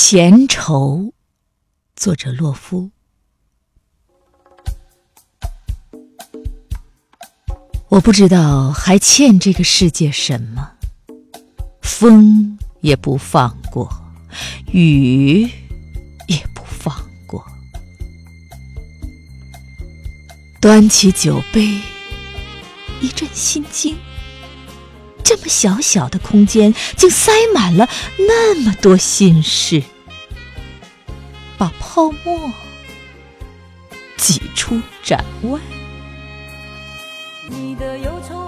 闲愁，作者洛夫。我不知道还欠这个世界什么，风也不放过，雨也不放过。端起酒杯，一阵心惊。这么小小的空间，竟塞满了那么多心事，把泡沫挤出展外。你的忧愁